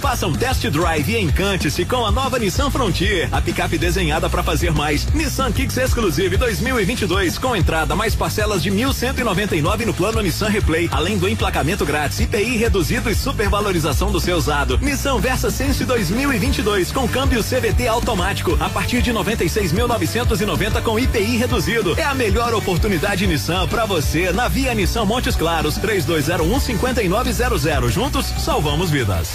Faça um test drive e encante-se com a nova Nissan Frontier, a picape desenhada para fazer mais. Nissan Kicks Exclusive 2022 com entrada mais parcelas de 1.199 no plano Nissan Replay, além do emplacamento grátis, IPI reduzido e supervalorização do seu usado. Nissan Versa Sense 2022 com câmbio CVT automático a partir de 96.990 com IPI reduzido. É a melhor oportunidade Nissan para você na Via Nissan Montes Claros 3201 5900. Juntos salvamos vidas.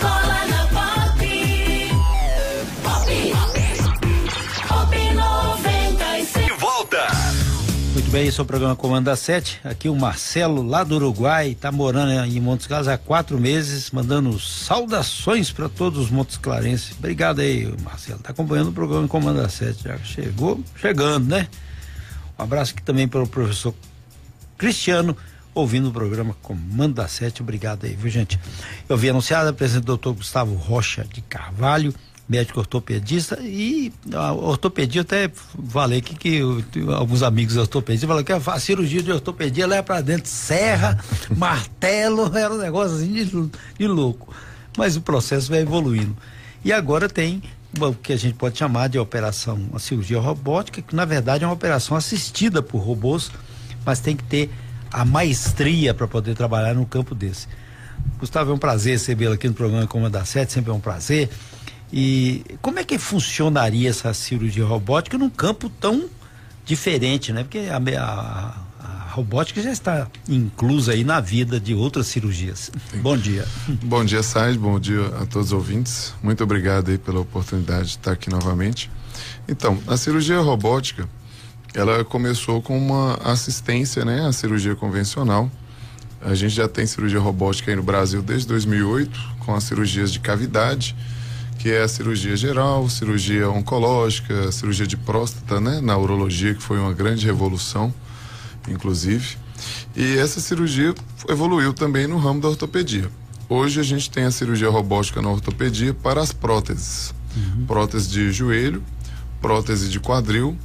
Cola na pop. Pop. Pop 96. De volta. Muito bem, esse é o programa Comanda 7. Aqui o Marcelo, lá do Uruguai, está morando em Montes Claros há quatro meses, mandando saudações para todos os Montes Clarenses. Obrigado aí, Marcelo. Está acompanhando o programa Comanda 7. Já chegou, chegando, né? Um abraço aqui também para o professor Cristiano, ouvindo o programa Comanda 7. Obrigado aí, viu, gente? Eu vi anunciado a presença do doutor Gustavo Rocha de Carvalho, médico ortopedista e a ortopedia até falei que, que eu- alguns amigos ortopedistas falaram que a, a cirurgia de ortopedia leva para dentro serra, martelo, era um negócio assim de, de louco. Mas o processo vai evoluindo. E agora tem o que a gente pode chamar de operação, uma cirurgia robótica, que na verdade é uma operação assistida por robôs, mas tem que ter a maestria para poder trabalhar no campo desse. Gustavo, é um prazer recebê-lo aqui no programa Comanda 7, sempre é um prazer. E como é que funcionaria essa cirurgia robótica num campo tão diferente, né? Porque a, a- a robótica já está inclusa aí na vida de outras cirurgias. Bom dia. Bom dia, Said. Bom dia a todos os ouvintes. Muito obrigado aí pela oportunidade de estar aqui novamente. Então, a cirurgia robótica, ela começou com uma assistência, né, à cirurgia convencional. A gente já tem cirurgia robótica aí no Brasil desde 2008, com as cirurgias de cavidade, que é a cirurgia geral, cirurgia oncológica, cirurgia de próstata, né, na urologia, que foi uma grande revolução, inclusive. E essa cirurgia evoluiu também no ramo da ortopedia. Hoje a gente tem a cirurgia robótica na ortopedia para as próteses. Prótese de joelho, prótese de quadril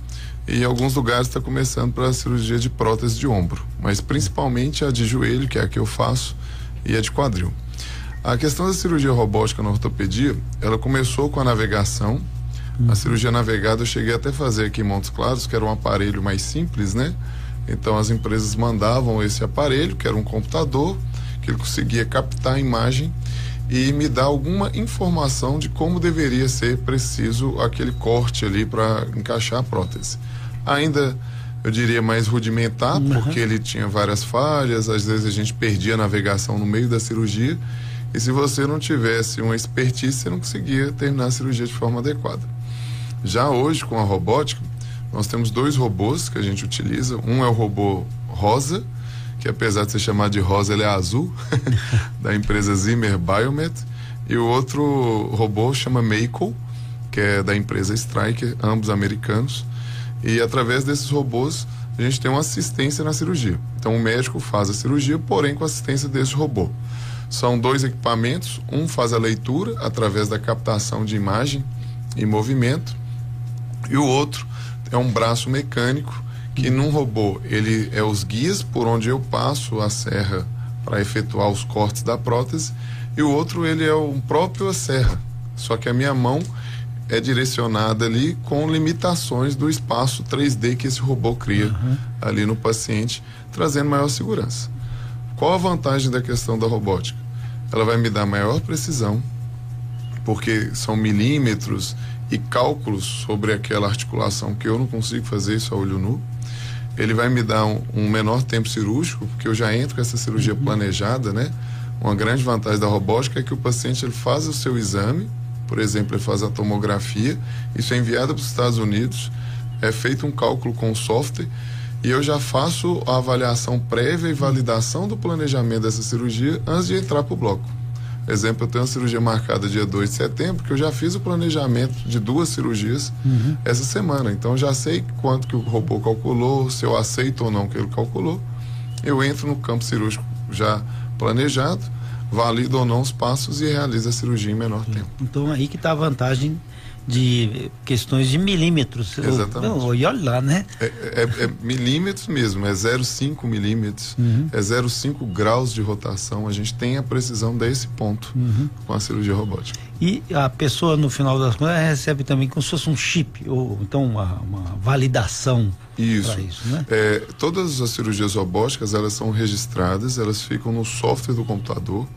e alguns lugares está começando para cirurgia de prótese de ombro, mas principalmente a de joelho, que é a que eu faço, e a de quadril. A questão da cirurgia robótica na ortopedia, ela começou com a navegação. A cirurgia navegada eu cheguei até a fazer aqui em Montes Claros, que era um aparelho mais simples, né? Então as empresas mandavam esse aparelho, que era um computador, que ele conseguia captar a imagem e me dar alguma informação de como deveria ser preciso aquele corte ali para encaixar a prótese. Ainda eu diria mais rudimentar, porque ele tinha várias falhas, às vezes a gente perdia a navegação no meio da cirurgia, e se você não tivesse uma expertise, você não conseguia terminar a cirurgia de forma adequada. Já hoje, com a robótica, nós temos dois robôs que a gente utiliza. Um é o robô rosa, que apesar de ser chamado de rosa, ele é azul, da empresa Zimmer Biomet. E o outro robô chama Mako, que é da empresa Stryker, ambos americanos. E através desses robôs, a gente tem uma assistência na cirurgia. Então o médico faz a cirurgia, porém com a assistência desse robô. São dois equipamentos, um faz a leitura através da captação de imagem e movimento, e o outro é um braço mecânico que num robô ele é os guias por onde eu passo a serra para efetuar os cortes da prótese e o outro ele é o próprio a serra. Só que a minha mão é direcionada ali com limitações do espaço 3D que esse robô cria ali no paciente trazendo maior segurança. Qual a vantagem da questão da robótica? Ela vai me dar maior precisão porque são milímetros e cálculos sobre aquela articulação que eu não consigo fazer isso a olho nu. Ele vai me dar um, um menor tempo cirúrgico, porque eu já entro com essa cirurgia planejada, né? Uma grande vantagem da robótica é que o paciente ele faz o seu exame, por exemplo, ele faz a tomografia, isso é enviado para os Estados Unidos, é feito um cálculo com o software e eu já faço a avaliação prévia e validação do planejamento dessa cirurgia antes de entrar para o bloco. Exemplo, eu tenho uma cirurgia marcada dia 2 de setembro, que eu já fiz o planejamento de duas cirurgias essa semana. Então já sei quanto que o robô calculou, se eu aceito ou não que ele calculou. Eu entro no campo cirúrgico já planejado, valido ou não os passos e realizo a cirurgia em menor tempo. Então aí que está a vantagem de questões de milímetros. Exatamente. Não, E olha lá, né? É, é- é milímetros mesmo, é 0,5 milímetros, é 0,5 graus de rotação. A gente tem a precisão desse ponto com a cirurgia robótica. E a pessoa, no final das contas, recebe também como se fosse um chip, ou então uma, uma validação Isso. para isso, né? É, todas as cirurgias robóticas elas são registradas, elas ficam no software do computador.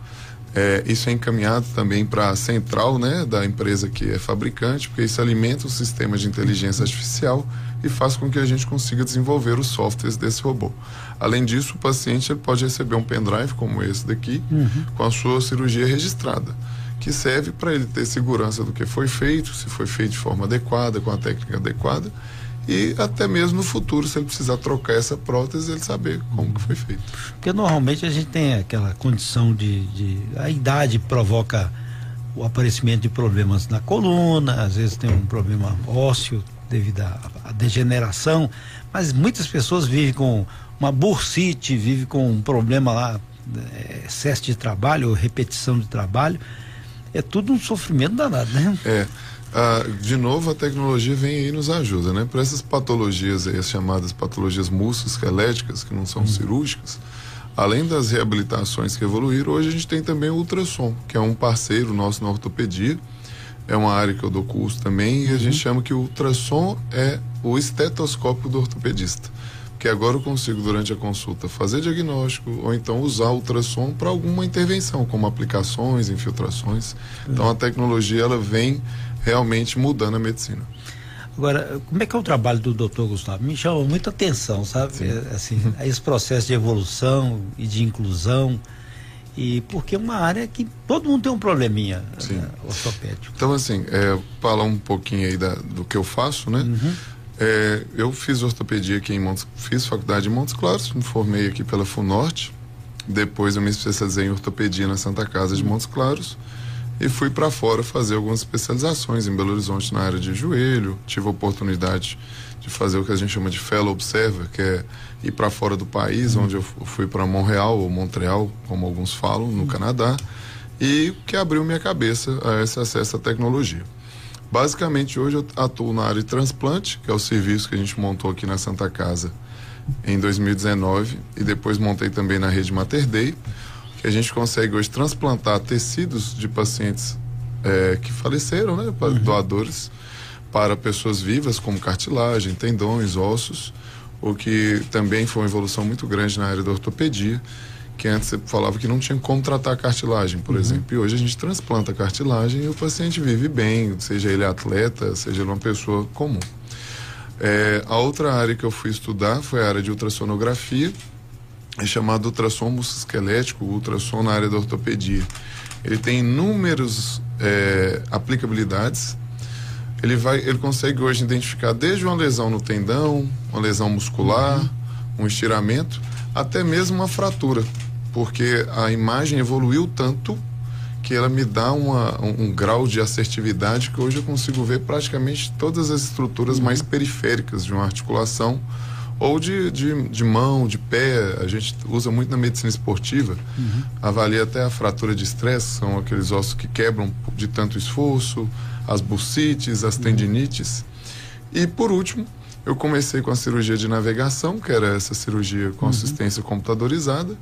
É, isso é encaminhado também para a central né, da empresa que é fabricante, porque isso alimenta o sistema de inteligência artificial e faz com que a gente consiga desenvolver os softwares desse robô. Além disso, o paciente pode receber um pendrive como esse daqui, com a sua cirurgia registrada, que serve para ele ter segurança do que foi feito, se foi feito de forma adequada, com a técnica adequada, e até mesmo no futuro, se ele precisar trocar essa prótese, ele saber como que foi feito. Porque normalmente a gente tem aquela condição de, de- A idade provoca o aparecimento de problemas na coluna, às vezes tem um problema ósseo devido à, à degeneração, mas muitas pessoas vivem com uma bursite, vivem com um problema lá, eh, excesso de trabalho, ou repetição de trabalho. É tudo um sofrimento danado, né? É. ah, de novo, a tecnologia vem aí e nos ajuda, né? Para essas patologias aí, as chamadas patologias musculoesqueléticas, que não são cirúrgicas, além das reabilitações que evoluíram, hoje a gente tem também o ultrassom, que é um parceiro nosso na ortopedia. É uma área que eu dou curso também, e a gente chama que o ultrassom é o estetoscópio do ortopedista. Porque agora eu consigo, durante a consulta, fazer diagnóstico ou então usar o ultrassom para alguma intervenção, como aplicações, infiltrações. Então a tecnologia ela vem realmente mudando a medicina. Agora, como é que é o trabalho do doutor Gustavo? Me chama muita atenção, sabe? É, assim, esse processo de evolução e de inclusão. E porque é uma área que todo mundo tem um probleminha Sim. né, ortopédico. Então, assim, é, falar um pouquinho aí da- do que eu faço, né? É, eu fiz ortopedia aqui em Montes, fiz faculdade em Montes Claros, me formei aqui pela FUNORTE. Depois eu me especializei em ortopedia na Santa Casa de Montes Claros e fui para fora fazer algumas especializações em Belo Horizonte na área de joelho. Tive a oportunidade de fazer o que a gente chama de fellow observer, que é ir para fora do país, onde eu fu- fui para Montreal ou Montreal, como alguns falam, no Canadá, e que abriu minha cabeça a esse acesso à tecnologia. Basicamente, hoje eu atuo na área de transplante, que é o serviço que a gente montou aqui na Santa Casa em 2019 e depois montei também na rede Mater Dei, que a gente consegue hoje transplantar tecidos de pacientes eh, que faleceram, né, para doadores, para pessoas vivas, como cartilagem, tendões, ossos, o que também foi uma evolução muito grande na área da ortopedia, que antes você falava que não tinha como tratar a cartilagem, por exemplo, e hoje a gente transplanta a cartilagem e o paciente vive bem, seja ele atleta, seja ele uma pessoa comum. É, a outra área que eu fui estudar foi a área de ultrassonografia, é chamado ultrassom musculoesquelético, ultrassom na área da ortopedia. Ele tem inúmeras é, aplicabilidades. Ele vai, ele consegue hoje identificar desde uma lesão no tendão, uma lesão muscular, um estiramento, até mesmo uma fratura, porque a imagem evoluiu tanto que ela me dá uma, um, um grau de assertividade que hoje eu consigo ver praticamente todas as estruturas mais periféricas de uma articulação ou de, de, de mão, de pé. A gente usa muito na medicina esportiva, avalia até a fratura de estresse, são aqueles ossos que quebram de tanto esforço, as bursites, as tendinites. E por último, eu comecei com a cirurgia de navegação, que era essa cirurgia com assistência computadorizada.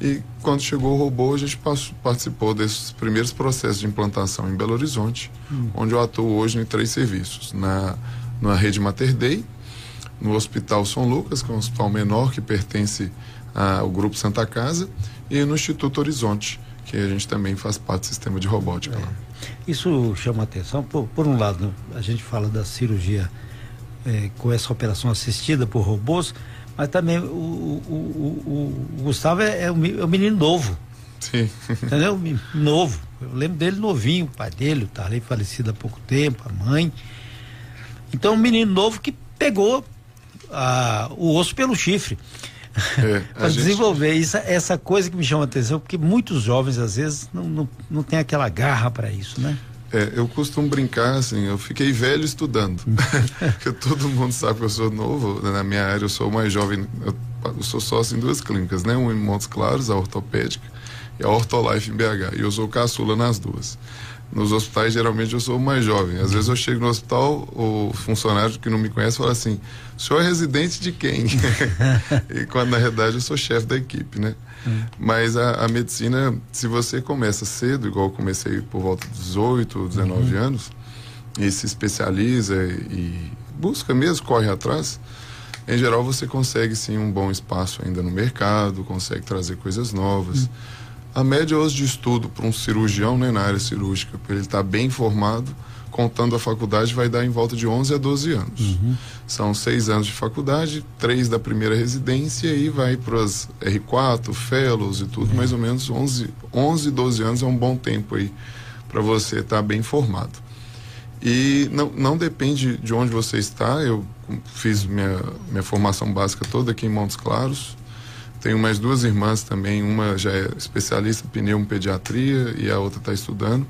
E quando chegou o robô, a gente participou desses primeiros processos de implantação em Belo Horizonte, onde eu atuo hoje em três serviços: na, na rede Mater Dei, no Hospital São Lucas, que é um hospital menor que pertence ao Grupo Santa Casa, e no Instituto Horizonte, que a gente também faz parte do sistema de robótica lá. Isso chama atenção. Por, por um lado, a gente fala da cirurgia eh, com essa operação assistida por robôs, mas também o, o- o- o- Gustavo é, é um é um menino novo. Sim. Entendeu? Novo. Eu lembro dele novinho, o pai dele, o Tarley falecido há pouco tempo, a mãe. Então, um menino novo que pegou ah, o osso pelo chifre. É, para gente- desenvolver isso, essa coisa que me chama a atenção, porque muitos jovens, às vezes, não, não, não tem aquela garra para isso, né? É, eu costumo brincar assim, eu fiquei velho estudando. Porque todo mundo sabe que eu sou novo, né, na minha área eu sou o mais jovem, eu, eu sou sócio em duas clínicas, né? Um em Montes Claros, a ortopédica, e a Ortolife em BH. E eu sou caçula nas duas. Nos hospitais geralmente eu sou o mais jovem. Às vezes eu chego no hospital, o funcionário que não me conhece fala assim: o senhor é residente de quem? e quando na realidade eu sou chefe da equipe, né? Mas a, a medicina, se você começa cedo, igual eu comecei por volta de 18, 19 anos, e se especializa e busca mesmo, corre atrás, em geral você consegue sim um bom espaço ainda no mercado, consegue trazer coisas novas. A média hoje de estudo para um cirurgião né, na área cirúrgica, para ele estar bem formado, contando a faculdade, vai dar em volta de 11 a 12 anos. São seis anos de faculdade, três da primeira residência e vai para as R4, Fellows e tudo, mais ou menos 11, 11, 12 anos é um bom tempo aí para você estar bem formado. E não, não depende de onde você está. Eu fiz minha, minha formação básica toda aqui em Montes Claros. Tenho mais duas irmãs também. Uma já é especialista em pneumopediatria e a outra está estudando.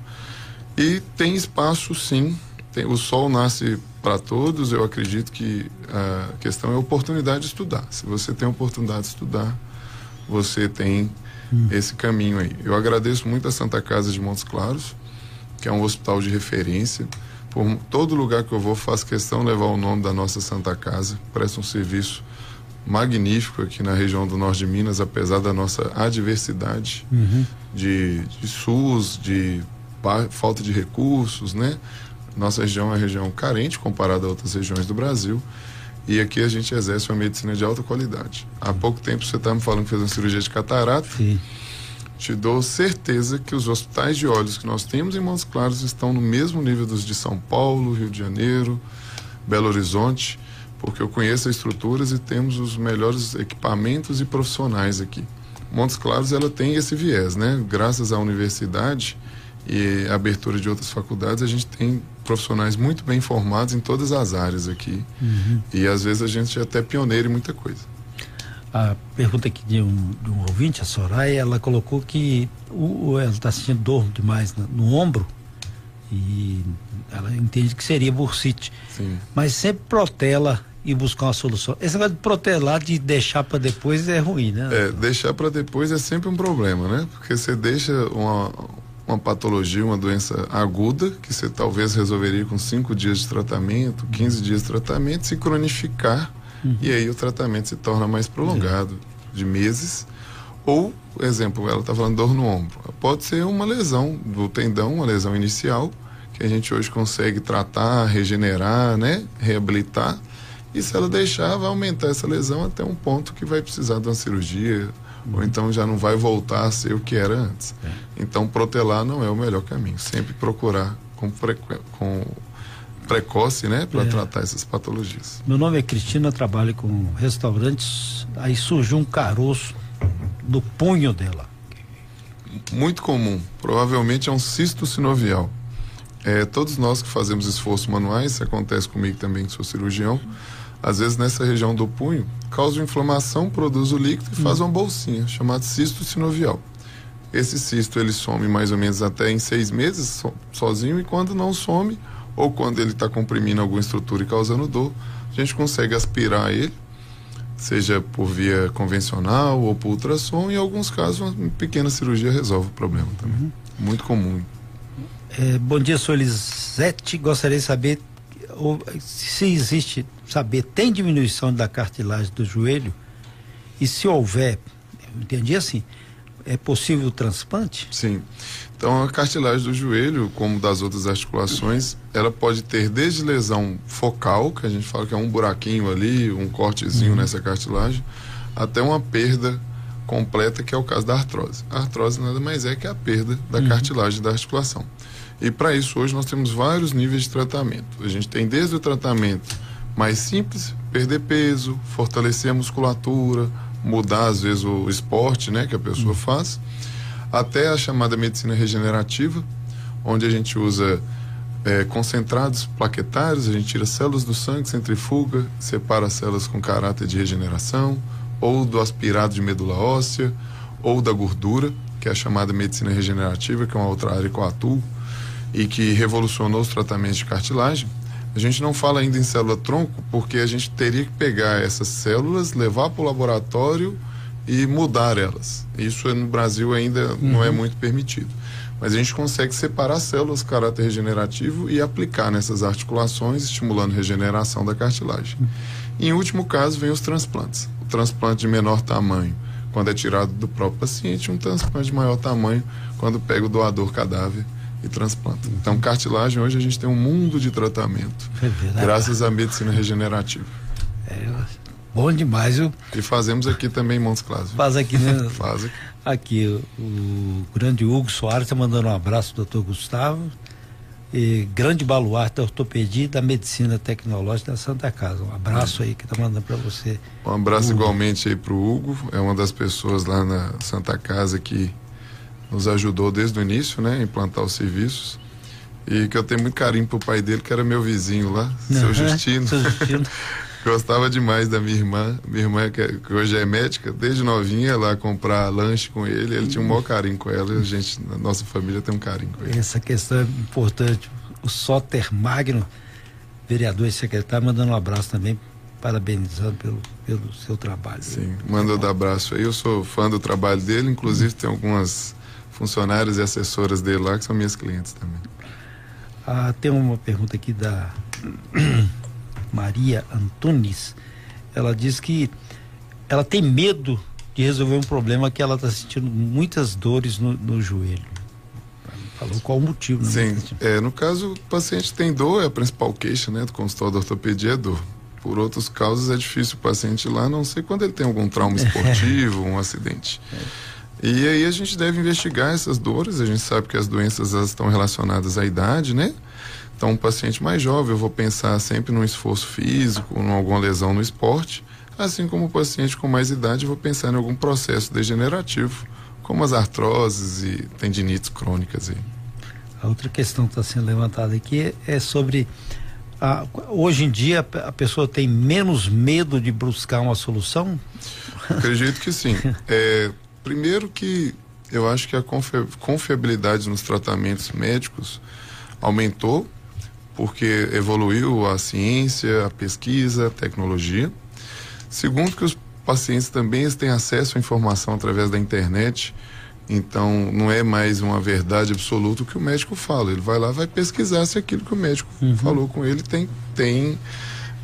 E tem espaço, sim. Tem, o sol nasce para todos. Eu acredito que a questão é a oportunidade de estudar. Se você tem a oportunidade de estudar, você tem esse caminho aí. Eu agradeço muito a Santa Casa de Montes Claros, que é um hospital de referência. Por todo lugar que eu vou, faço questão de levar o nome da nossa Santa Casa. Presta um serviço magnífico aqui na região do norte de Minas, apesar da nossa adversidade de, de SUS, de falta de recursos, né? Nossa região é uma região carente comparada a outras regiões do Brasil. E aqui a gente exerce uma medicina de alta qualidade. Há pouco tempo você estava me falando que fez uma cirurgia de catarata. Sim. Te dou certeza que os hospitais de olhos que nós temos em Montes Claros estão no mesmo nível dos de São Paulo, Rio de Janeiro, Belo Horizonte, porque eu conheço as estruturas e temos os melhores equipamentos e profissionais aqui. Montes Claros ela tem esse viés, né? Graças à universidade e abertura de outras faculdades, a gente tem profissionais muito bem formados em todas as áreas aqui. E às vezes a gente é até pioneiro em muita coisa. A pergunta aqui de um, de um ouvinte, a Soraya, ela colocou que o, ela está sentindo dor demais na- no, ombro e ela entende que seria bursite. Sim. Mas sempre protela e buscar uma solução. Esse negócio de protelar, de deixar para depois é ruim, né? É, deixar para depois é sempre um problema, né? Porque você deixa uma, uma patologia, uma doença aguda, que você talvez resolveria com 5 dias de tratamento, 15 dias de tratamento, se cronificar, e aí o tratamento se torna mais prolongado, de meses. Ou, exemplo, ela está falando dor no ombro. Pode ser uma lesão do tendão, uma lesão inicial, que a gente hoje consegue tratar, regenerar, né? Reabilitar. E se ela deixar, vai aumentar essa lesão até um ponto que vai precisar de uma cirurgia, ou então já não vai voltar a ser o que era antes. Então, protelar não é o melhor caminho. Sempre procurar com, frequ... com precoce, né, para É. tratar essas patologias. Meu nome é Cristina, trabalho com restaurantes. Aí surgiu um caroço no punho dela. Muito comum, provavelmente é um cisto sinovial. É, todos nós que fazemos esforços manuais, isso acontece comigo também, que sou cirurgião, às vezes nessa região do punho, causa inflamação, produz o líquido e faz uma bolsinha, chamada cisto sinovial. Esse cisto ele some mais ou menos até em seis meses so- sozinho e quando não some, ou quando ele está comprimindo alguma estrutura e causando dor, a gente consegue aspirar ele, seja por via convencional ou por ultrassom, e em alguns casos uma pequena cirurgia resolve o problema também. Muito comum. É, bom dia, sou Elisete. Gostaria de saber se existe, saber, tem diminuição da cartilagem do joelho? E se houver, entendi assim, é possível o transplante? Sim. Então a cartilagem do joelho, como das outras articulações, ela pode ter desde lesão focal, que a gente fala que é um buraquinho ali, um cortezinho nessa cartilagem, até uma perda completa, que é o caso da artrose. A artrose nada mais é que a perda da cartilagem da articulação. E para isso hoje nós temos vários níveis de tratamento. A gente tem desde o tratamento mais simples, perder peso, fortalecer a musculatura, mudar às vezes o esporte, né, que a pessoa faz, até a chamada medicina regenerativa, onde a gente usa eh, concentrados plaquetários, a gente tira células do sangue, centrifuga, separa células com caráter de regeneração, ou do aspirado de medula óssea, ou da gordura, que é a chamada medicina regenerativa, que é uma outra área que eu atuo, e que revolucionou os tratamentos de cartilagem. A gente não fala ainda em célula tronco porque a gente teria que pegar essas células, levar para o laboratório e mudar elas. Isso no Brasil ainda não é muito permitido. Mas a gente consegue separar células de caráter regenerativo e aplicar nessas articulações, estimulando regeneração da cartilagem. Em último caso, vem os transplantes. O transplante de menor tamanho, quando é tirado do próprio paciente, um transplante de maior tamanho, quando pega o doador cadáver e transplanta. Então, cartilagem, hoje a gente tem um mundo de tratamento, É graças à medicina regenerativa. É, bom demais, viu? E fazemos aqui também em Montes Claros. Faz aqui, né? Faz aqui. Aqui, o, o grande Hugo Soares está mandando um abraço do doutor Gustavo. E grande baluarte da ortopedia e da medicina tecnológica da Santa Casa. Um abraço aí que está mandando para você. Um abraço Hugo. igualmente aí pro Hugo, é uma das pessoas lá na Santa Casa que nos ajudou desde o início, né, a implantar os serviços. E que eu tenho muito carinho pro pai dele, que era meu vizinho lá, seu Aham, Justino. Seu Justino. Gostava demais da minha irmã. Minha irmã, que, hoje é médica, desde novinha, lá comprar lanche com ele. Ele tinha um maior carinho com ela. E a gente, na nossa família, tem um carinho com ele. Essa questão é importante. O Soter Magno, vereador e secretário, mandando um abraço também, parabenizando pelo, pelo seu trabalho. Sim, mandou dar abraço aí. Eu sou fã do trabalho dele, inclusive tem algumas funcionárias e assessoras dele lá que são minhas clientes também. Ah, tem uma pergunta aqui da Maria Antunes. Ela diz que ela tem medo de resolver um problema que ela está sentindo muitas dores no, no joelho. Falou qual o motivo, né? Sim, é, no caso, o paciente tem dor, é a principal queixa né, do consultório da ortopedia é dor. Por outros causas é difícil o paciente ir lá, a não sei quando ele tem algum trauma esportivo, um acidente. E aí a gente deve investigar essas dores, a gente sabe que as doenças elas estão relacionadas à idade, né? Então, um paciente mais jovem, eu vou pensar sempre num esforço físico, em alguma lesão no esporte, assim como o paciente com mais idade, eu vou pensar em algum processo degenerativo, como as artroses e tendinites crônicas aí. A outra questão que está sendo levantada aqui é sobre. hoje em dia a pessoa tem menos medo de buscar uma solução? Acredito que sim. É, primeiro que eu acho que a confi- confiabilidade nos tratamentos médicos aumentou porque evoluiu a ciência, a pesquisa, a tecnologia. Segundo que os pacientes também têm acesso à informação através da internet. Então, não é mais uma verdade absoluta o que o médico fala. Ele vai lá, vai pesquisar se aquilo que o médico falou com ele tem, tem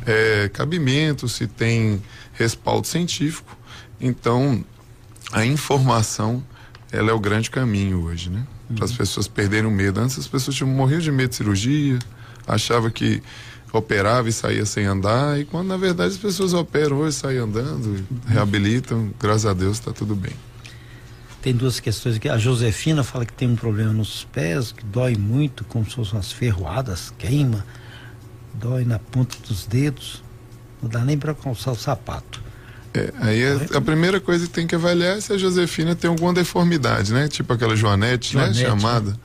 é, cabimento, se tem respaldo científico. Então, a informação, ela é o grande caminho hoje, né? Para as pessoas perderem o medo. Antes as pessoas tinham morrido de medo de cirurgia, achava que operava e saía sem andar, e quando na verdade as pessoas operam hoje, saem andando, reabilitam, graças a Deus está tudo bem. Tem duas questões aqui. A Josefina fala que tem um problema nos pés, que dói muito, como se fossem umas ferroadas, queima, dói na ponta dos dedos. Não dá nem para calçar o sapato. É, aí é- a primeira coisa que tem que avaliar é se a Josefina tem alguma deformidade, né? Tipo aquela Joanete, Joanete, né? Chamada,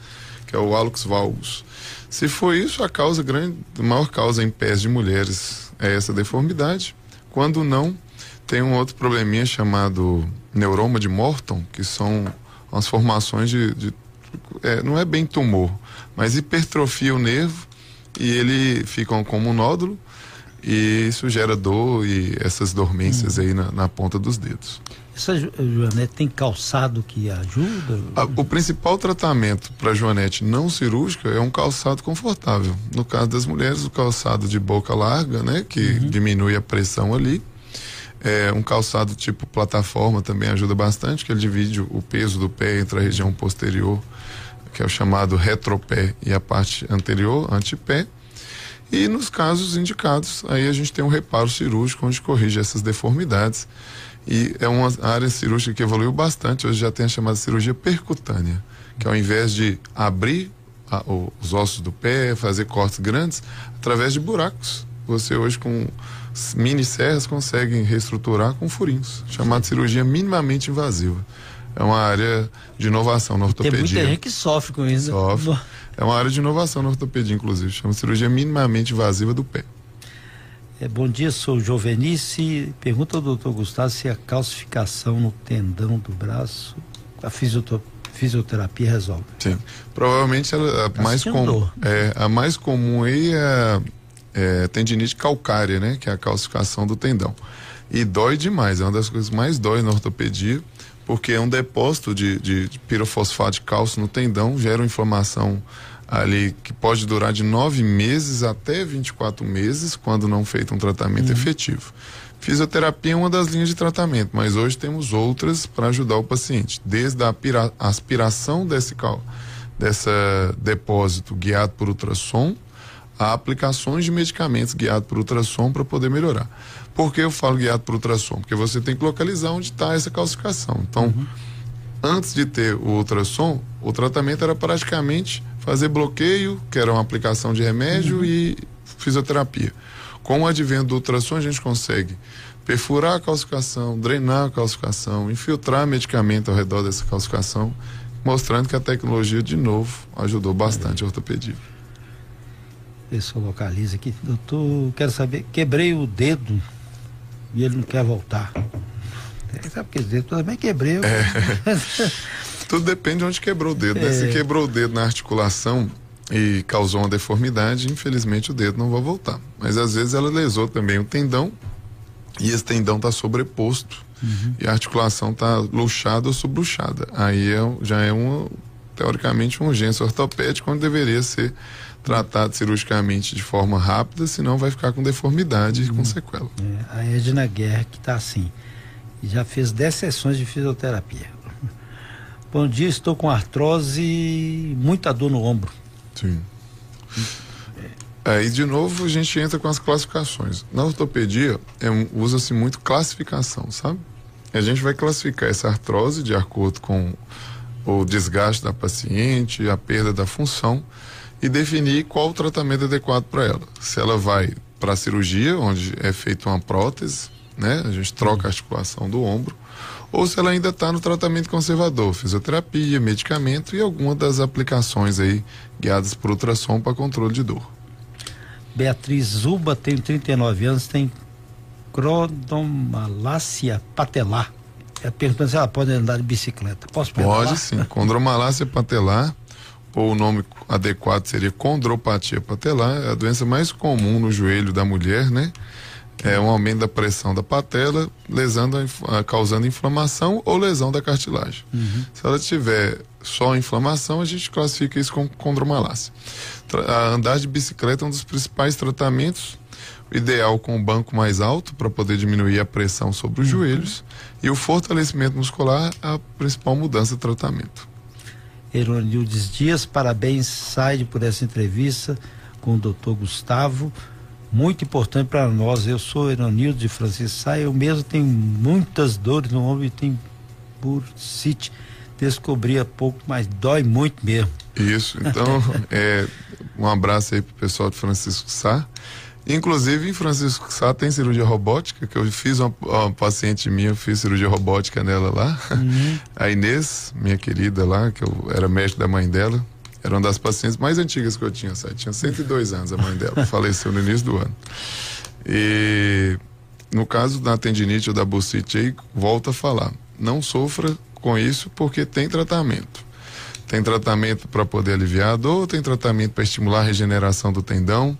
que é o hálux valgus. Se for isso, a causa grande, a maior causa em pés de mulheres é essa deformidade. Quando não, tem um outro probleminha chamado neuroma de Morton, que são umas formações de, de- é, não é bem tumor, mas hipertrofia o nervo e ele fica como um nódulo e isso gera dor e essas dormências aí na, na ponta dos dedos. Essa Jo- Joanete tem calçado que ajuda? A- o principal tratamento para joanete não cirúrgica é um calçado confortável. No caso das mulheres, o calçado de boca larga, né, que diminui a pressão ali. É, um calçado tipo plataforma também ajuda bastante, que ele divide o peso do pé entre a região posterior, que é o chamado retropé, e a parte anterior, antepé. E nos casos indicados, aí a gente tem um reparo cirúrgico onde corrige essas deformidades. E é uma área cirúrgica que evoluiu bastante. Hoje já tem a chamada cirurgia percutânea, que ao invés de abrir a- os ossos do pé, fazer cortes grandes, através de buracos. Você hoje com mini serras consegue reestruturar com furinhos, chamada cirurgia minimamente invasiva. É uma área de inovação na Tem muita ortopedia. gente que sofre com isso. Sofre. É uma área de inovação na ortopedia, inclusive. Chama cirurgia minimamente invasiva do pé. É, bom dia, sou Jovenice. Pergunta ao doutor Gustavo se a calcificação no tendão do braço, a fisioterapia resolve. Sim. Provavelmente ela, a, Tá mais sentindo com, dor. é, a mais comum aí é, é tendinite calcária, né? Que é a calcificação do tendão. E dói demais, é uma das coisas mais dói na ortopedia, porque é um depósito de, de, de pirofosfato de cálcio no tendão, gera uma inflamação ali que pode durar de nove meses até 24 meses, quando não feito um tratamento efetivo. Fisioterapia é uma das linhas de tratamento, mas hoje temos outras para ajudar o paciente, desde a aspiração desse cal, dessa depósito guiado por ultrassom, a aplicações de medicamentos guiados por ultrassom para poder melhorar. Por que eu falo guiado por ultrassom? Porque você tem que localizar onde está essa calcificação. Então, antes de ter o ultrassom, o tratamento era praticamente fazer bloqueio, que era uma aplicação de remédio e fisioterapia. Com o advento do ultrassom, a gente consegue perfurar a calcificação, drenar a calcificação, infiltrar medicamento ao redor dessa calcificação, mostrando que a tecnologia, de novo, ajudou bastante a ortopedia. Pessoal localiza aqui. Doutor, quero saber, quebrei o dedo e ele não quer voltar. É, sabe que esse dedo também quebrei. É. Tudo depende de onde quebrou o dedo. né? É. Se quebrou o dedo na articulação e causou uma deformidade, infelizmente o dedo não vai voltar. Mas às vezes ela lesou também o tendão e esse tendão está sobreposto e a articulação está luxada ou subluxada. Aí é, já é uma, teoricamente, uma urgência ortopédica onde deveria ser tratado cirurgicamente de forma rápida, senão vai ficar com deformidade e com sequela. É, a Edna Guerra que está assim. e Já fez 10 sessões de fisioterapia. Bom dia, estou com artrose, muita dor no ombro. Sim. Aí, de novo, a gente entra com as classificações. Na ortopedia, é um- usa-se muito classificação, sabe? A gente vai classificar essa artrose de acordo com o desgaste da paciente, a perda da função e definir qual o tratamento adequado para ela. Se ela vai para a cirurgia, onde é feita uma prótese, né? A gente troca a articulação do ombro, ou se ela ainda está no tratamento conservador, fisioterapia, medicamento e alguma das aplicações aí guiadas por ultrassom para controle de dor. Beatriz Zuba tem 39 anos, tem crodomalácia patelar. Ela perguntando se ela pode andar de bicicleta. Posso pedalar? Pode sim, condromalácia patelar, ou o nome adequado seria condropatia patelar, é a doença mais comum no joelho da mulher, né? É um aumento da pressão da patela, lesando causando inflamação ou lesão da cartilagem. Se ela tiver só inflamação, a gente classifica isso como condromalácia. A andar de bicicleta é um dos principais tratamentos, ideal com o banco mais alto para poder diminuir a pressão sobre os joelhos e o fortalecimento muscular a principal mudança de tratamento. Eronildes Dias, parabéns, Saide, por essa entrevista com o doutor Gustavo. Muito importante para nós. Eu sou Eronildo de Francisco Sá, eu mesmo tenho muitas dores no ombro e tenho bursite. Descobri há pouco, mas dói muito mesmo. Isso, então, é, um abraço aí pro pessoal de Francisco Sá. Inclusive, em Francisco Sá tem cirurgia robótica, que eu fiz uma, uma paciente minha, eu fiz cirurgia robótica nela lá. A Inês, minha querida lá, que eu era médico da mãe dela, era uma das pacientes mais antigas que eu tinha, sabe? Tinha 102 anos a mãe dela, faleceu no início do ano. E no caso da tendinite ou da bursite aí, volta a falar, não sofra com isso porque tem tratamento. Tem tratamento para poder aliviar a dor, tem tratamento para estimular a regeneração do tendão.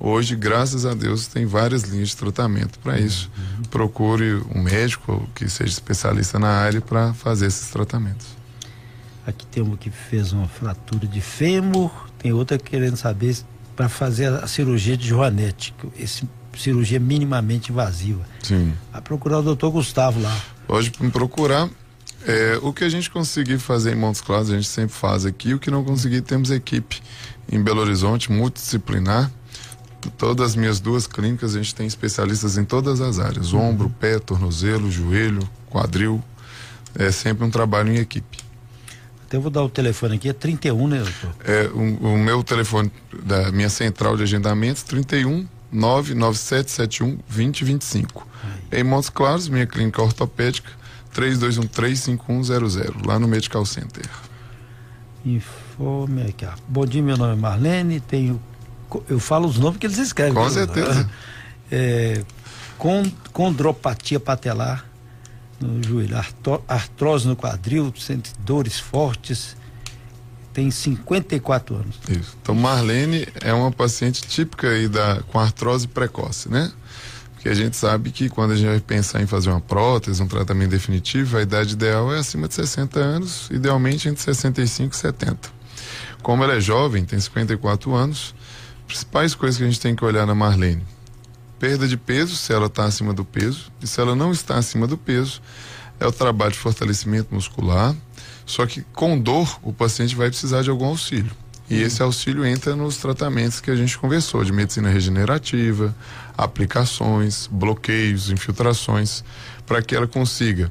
Hoje, graças a Deus, tem várias linhas de tratamento para isso. Procure um médico que seja especialista na área para fazer esses tratamentos. Aqui tem uma que fez uma fratura de fêmur, tem outra querendo saber para fazer a cirurgia de Joanete, esse cirurgia minimamente invasiva. Sim. Vai procurar o doutor Gustavo lá. Pode me procurar. É, o que a gente conseguir fazer em Montes Claros, a gente sempre faz aqui. O que não conseguir, temos equipe em Belo Horizonte, multidisciplinar. Todas as minhas duas clínicas, a gente tem especialistas em todas as áreas: ombro, pé, tornozelo, joelho, quadril. É sempre um trabalho em equipe. Até vou dar o telefone aqui, é 31, né, doutor? É, o, o meu telefone da minha central de agendamentos, 31 99771 2025. Em Montes Claros, minha clínica ortopédica, 3213-5100, lá no Medical Center. Informe aqui. Bom dia, meu nome é Marlene. Tenho. Eu falo os nomes que eles escrevem. Com certeza. É, con, condropatia patelar no joelho, artrose no quadril, sente dores fortes. Tem 54 anos. Isso. Então, Marlene é uma paciente típica aí da, com artrose precoce, né? Porque a gente sabe que quando a gente vai pensar em fazer uma prótese, um tratamento definitivo, a idade ideal é acima de 60 anos, idealmente entre 65 e 70. Como ela é jovem, tem 54 anos, principais coisas que a gente tem que olhar na Marlene. Perda de peso, se ela está acima do peso, e se ela não está acima do peso, é o trabalho de fortalecimento muscular. Só que com dor, o paciente vai precisar de algum auxílio. E esse auxílio entra nos tratamentos que a gente conversou, de medicina regenerativa, aplicações, bloqueios, infiltrações, para que ela consiga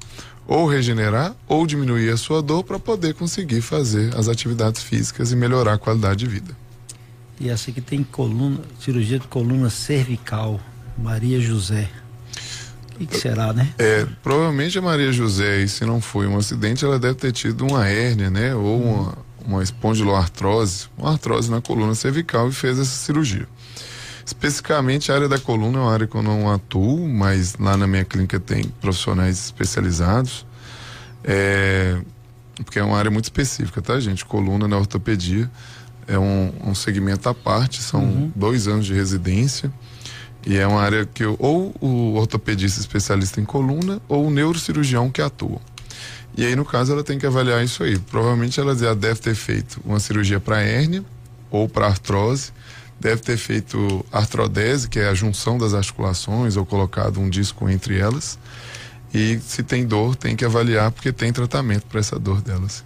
ou regenerar ou diminuir a sua dor para poder conseguir fazer as atividades físicas e melhorar a qualidade de vida. E essa aqui tem coluna, cirurgia de coluna cervical, Maria José. O que, será, né? É, provavelmente a Maria José, e se não foi um acidente, ela deve ter tido uma hérnia, né? Ou uma, uma espondiloartrose, uma artrose na coluna cervical e fez essa cirurgia. Especificamente a área da coluna é uma área que eu não atuo, mas lá na minha clínica tem profissionais especializados. É, porque é uma área muito específica, tá, gente? Coluna na ortopedia é um, um segmento à parte, são dois anos de residência. E é uma área que eu- ou o ortopedista especialista em coluna ou o neurocirurgião que atua. E aí, no caso, ela tem que avaliar isso aí. Provavelmente ela já deve ter feito uma cirurgia para hérnia ou para artrose, deve ter feito artrodese, que é a junção das articulações, ou colocado um disco entre elas. E se tem dor, tem que avaliar, porque tem tratamento para essa dor dela. assim.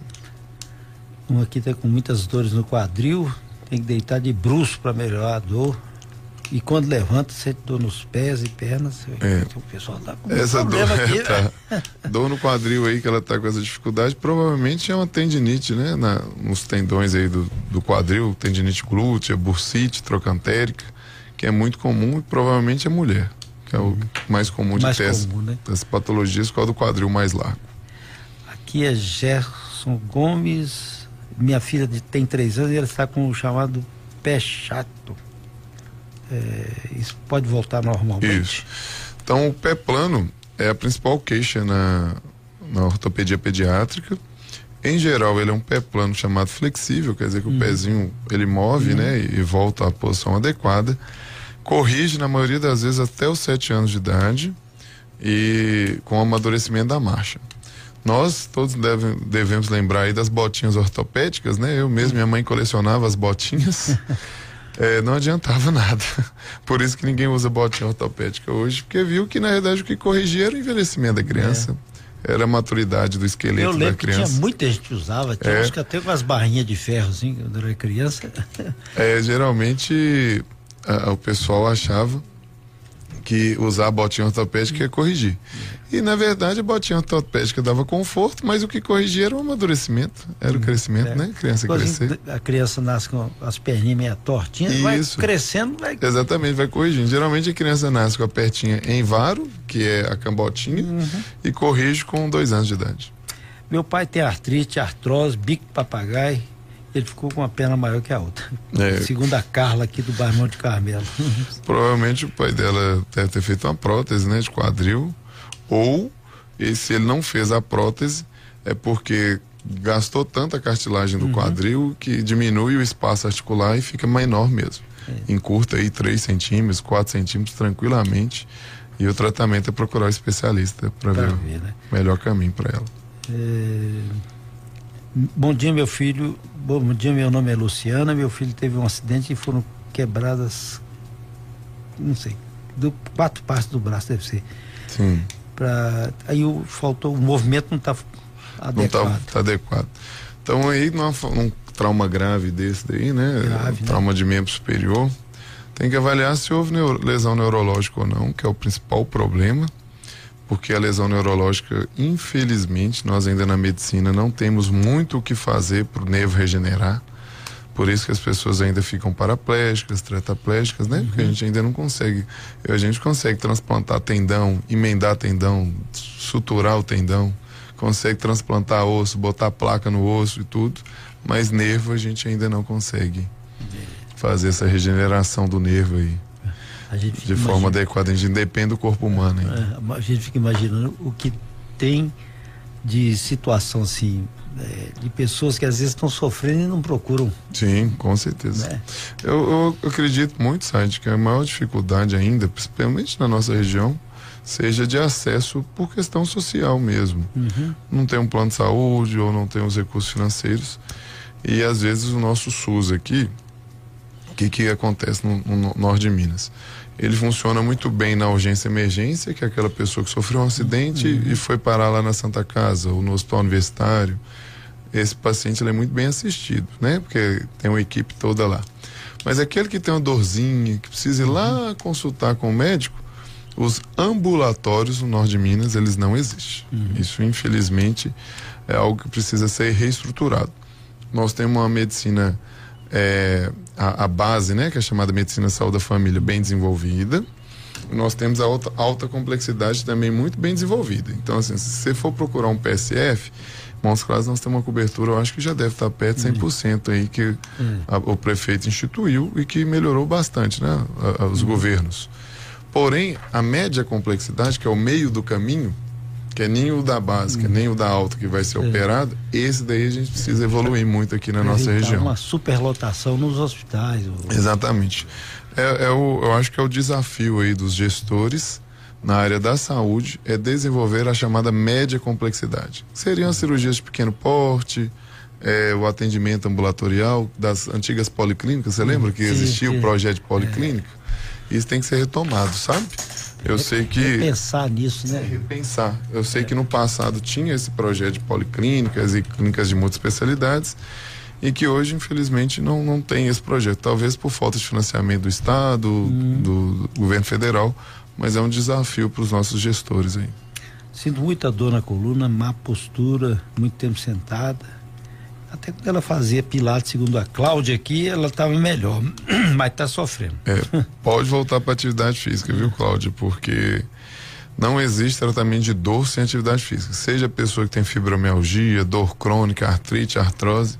Um aqui tá com muitas dores no quadril, tem que deitar de bruço para melhorar a dor. E quando levanta, sente dor nos pés e pernas. É. O pessoal tá com Essa dor, aqui, tá, né? dor no quadril aí que ela tá com essa dificuldade, provavelmente é uma tendinite, né? Na, nos tendões aí do, do quadril, tendinite glútea, bursite, trocantérica, que é muito comum e provavelmente é mulher, que é o mais comum de Mais ter essa- comum, né? essas patologias com a do quadril mais largo. Aqui é Gerson Gomes. Minha filha tem três anos e ela está com o chamado pé chato. É, isso pode voltar normalmente? Isso. Então, o pé plano é a principal queixa na, na ortopedia pediátrica. Em geral, ele é um pé plano chamado flexível, quer dizer que o pezinho ele move, né, e, e volta à posição adequada. Corrige, na maioria das vezes, até os 7 anos de idade e com o amadurecimento da marcha. Nós todos deve- devemos lembrar aí das botinhas ortopédicas, né? Eu mesmo, minha mãe colecionava as botinhas. É, não adiantava nada. Por isso que ninguém usa botinha ortopédica hoje, porque viu que na verdade o que corrigia era o envelhecimento da criança, era a maturidade do esqueleto Eu da lembro que tinha criança. muita gente que usava, tinha É. uns que até com as barrinhas de ferro, assim, quando era criança. É, geralmente a- o pessoal achava que usar a botinha ortopédica ia corrigir. E na verdade a botinha ortopédica dava conforto, mas o que corrigia era o amadurecimento, era o crescimento, É. né? A criança Depois crescer. A criança nasce com as perninhas meio tortinhas, vai Isso. crescendo, vai. Exatamente, vai corrigindo. Geralmente a criança nasce com a pertinha em varo, que é a cambotinha, Uhum. e corrige com dois anos de idade. Meu pai tem artrite, artrose, bico papagaio. Ele ficou com uma perna maior que a outra. É. Segundo a Carla aqui do bairro Monte Carmelo. Provavelmente o pai dela deve ter feito uma prótese, né, de quadril, ou e se ele não fez a prótese é porque gastou tanta cartilagem do Uhum. quadril que diminui o espaço articular e fica menor mesmo. É. Encurta aí 3 centímetros, 4 centímetros tranquilamente. E o tratamento é procurar o especialista para ver ver, né? o melhor caminho para ela. É, Bom dia, meu filho. Bom dia, meu nome é Luciana. Meu filho teve um acidente e foram quebradas, não sei, do, quatro partes do braço, deve ser. Sim. Pra, aí o, faltou, o movimento não está não adequado. está adequado. Então aí numa, num trauma grave desse daí, né? Grave, Um né? trauma de membro superior, tem que avaliar se houve neuro- lesão neurológica ou não, que é o principal problema, porque a lesão neurológica, infelizmente, nós ainda na medicina não temos muito o que fazer para o nervo regenerar. Por isso que as pessoas ainda ficam paraplégicas, tetraplégicas, né? Porque a gente ainda não consegue. A gente consegue transplantar tendão, emendar tendão, suturar o tendão, consegue transplantar osso, botar placa no osso e tudo, mas nervo a gente ainda não consegue fazer essa regeneração do nervo aí de forma adequada. A gente depende do corpo humano. É, a gente fica imaginando o que tem de situação assim é, de pessoas que às vezes estão sofrendo e não procuram. Sim, com certeza. Né? Eu, eu acredito muito, Said, que a maior dificuldade ainda, principalmente na nossa região, seja de acesso por questão social mesmo. Não tem um plano de saúde ou não tem os recursos financeiros. E às vezes o nosso SUS aqui, o que, que acontece no, no norte de Minas? Ele funciona muito bem na urgência emergência, que é aquela pessoa que sofreu um acidente e foi parar lá na Santa Casa ou no hospital universitário. Esse paciente é muito bem assistido, né? Porque tem uma equipe toda lá. Mas aquele que tem uma dorzinha, que precisa ir lá consultar com o médico, os ambulatórios no norte de Minas, eles não existem. Isso, infelizmente, é algo que precisa ser reestruturado. Nós temos uma medicina, é, a, a base, né, que é chamada medicina saúde da família, bem desenvolvida. Nós temos a alta, alta complexidade também muito bem desenvolvida. Então, assim, se você for procurar um PSF, Montes Claros nós temos uma cobertura, eu acho que já deve estar perto de 100% aí que a- o prefeito instituiu e que melhorou bastante, né, a- os governos. Porém, a média complexidade, que é o meio do caminho, que é nem o da básica, nem o da alta que vai ser operado, esse daí a gente precisa evoluir muito aqui na nossa região. Uma superlotação nos hospitais. Exatamente. É, é o, eu acho que é o desafio aí dos gestores na área da saúde é desenvolver a chamada média complexidade. Seriam as cirurgias de pequeno porte, é, o atendimento ambulatorial das antigas policlínicas. Você lembra que Sim, existia sim. o projeto de policlínica? Isso tem que ser retomado, sabe? Eu sei que Pensar nisso, né? repensar. Eu sei que no passado tinha esse projeto de policlínicas e clínicas de multiespecialidades e que hoje, infelizmente, não, não tem esse projeto. Talvez por falta de financiamento do Estado, do, do governo federal, mas é um desafio para os nossos gestores aí. Sinto muita dor na coluna, má postura, muito tempo sentada. Até quando ela fazia pilates, segundo a Cláudia aqui, ela estava melhor, mas está sofrendo. É, pode voltar para atividade física, viu, Cláudia? Porque não existe tratamento de dor sem atividade física. Seja a pessoa que tem fibromialgia, dor crônica, artrite, artrose,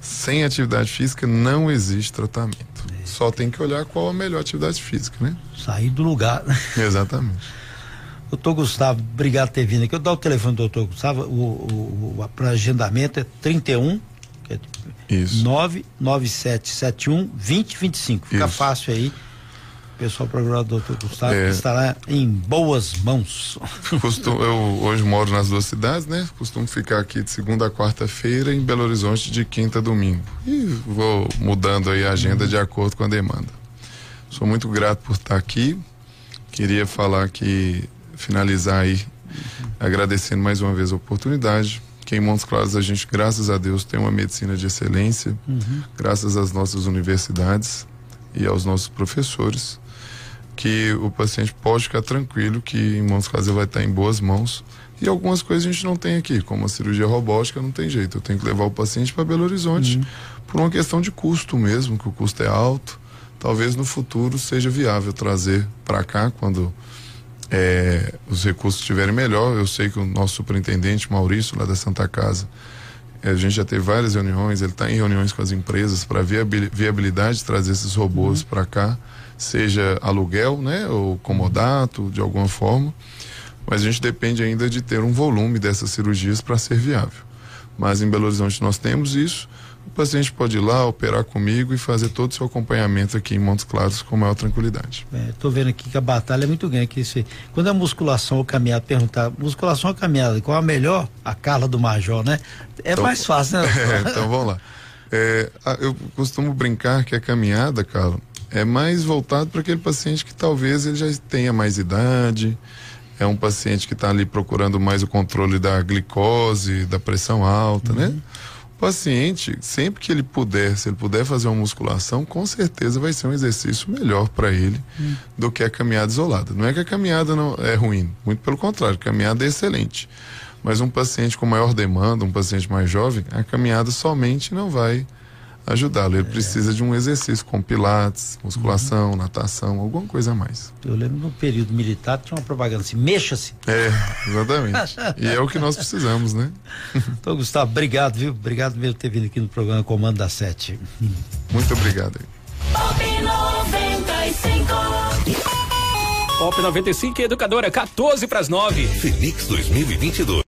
sem atividade física não existe tratamento. Só tem que olhar qual a melhor atividade física, né? Sair do lugar. Exatamente. Doutor Gustavo, obrigado por ter vindo aqui. Eu dou o telefone do doutor Gustavo, o, o, o para agendamento é 31 que é Isso. 99771 2025. Fica Isso. fácil aí. O pessoal programado o doutor Gustavo É. estará em boas mãos. Costumo, eu hoje moro nas duas cidades, né? Costumo ficar aqui de segunda a quarta-feira em Belo Horizonte de quinta a domingo. E vou mudando aí a agenda de acordo com a demanda. Sou muito grato por estar aqui. Queria falar que finalizar aí agradecendo mais uma vez a oportunidade. Que em Montes Claros a gente, graças a Deus, tem uma medicina de excelência, graças às nossas universidades e aos nossos professores que o paciente pode ficar tranquilo que em Montes Claros ele vai estar em boas mãos. E algumas coisas a gente não tem aqui, como a cirurgia robótica, não tem jeito. Eu tenho que levar o paciente para Belo Horizonte por uma questão de custo mesmo, que o custo é alto. Talvez no futuro seja viável trazer para cá quando é, os recursos estiverem melhor. Eu sei que o nosso superintendente Maurício, lá da Santa Casa, eh, a gente já teve várias reuniões, ele está em reuniões com as empresas para ver a viabil- viabilidade de trazer esses robôs para cá, seja aluguel, né, ou comodato, de alguma forma. Mas a gente depende ainda de ter um volume dessas cirurgias para ser viável. Mas em Belo Horizonte nós temos isso. O paciente pode ir lá, operar comigo e fazer todo o seu acompanhamento aqui em Montes Claros com maior tranquilidade. Estou vendo aqui que a batalha é muito grande. Que isso, quando a musculação ou caminhada, perguntar, musculação ou caminhada, qual a melhor? A Carla do Major, né? É Então- mais fácil, né? É, então vamos lá. É, eu costumo brincar que a caminhada, Carlos, é mais voltado para aquele paciente que talvez ele já tenha mais idade, é um paciente que está ali procurando mais o controle da glicose, da pressão alta, né? O paciente, sempre que ele puder, se ele puder fazer uma musculação, com certeza vai ser um exercício melhor para ele do que a caminhada isolada. Não é que a caminhada não é ruim, muito pelo contrário, a caminhada é excelente. Mas um paciente com maior demanda, um paciente mais jovem, a caminhada somente não vai ajudá-lo. Ele precisa de um exercício com pilates, musculação, natação, alguma coisa a mais. Eu lembro no período militar tinha uma propaganda assim, mexa-se. É, exatamente. e é o que nós precisamos, né? Então, Gustavo, obrigado, viu? Obrigado mesmo por ter vindo aqui no programa Comando da Sete. Muito obrigado. aí. Pop 95. Pop 95 Educadora, 14 para as 9. Felix 2022.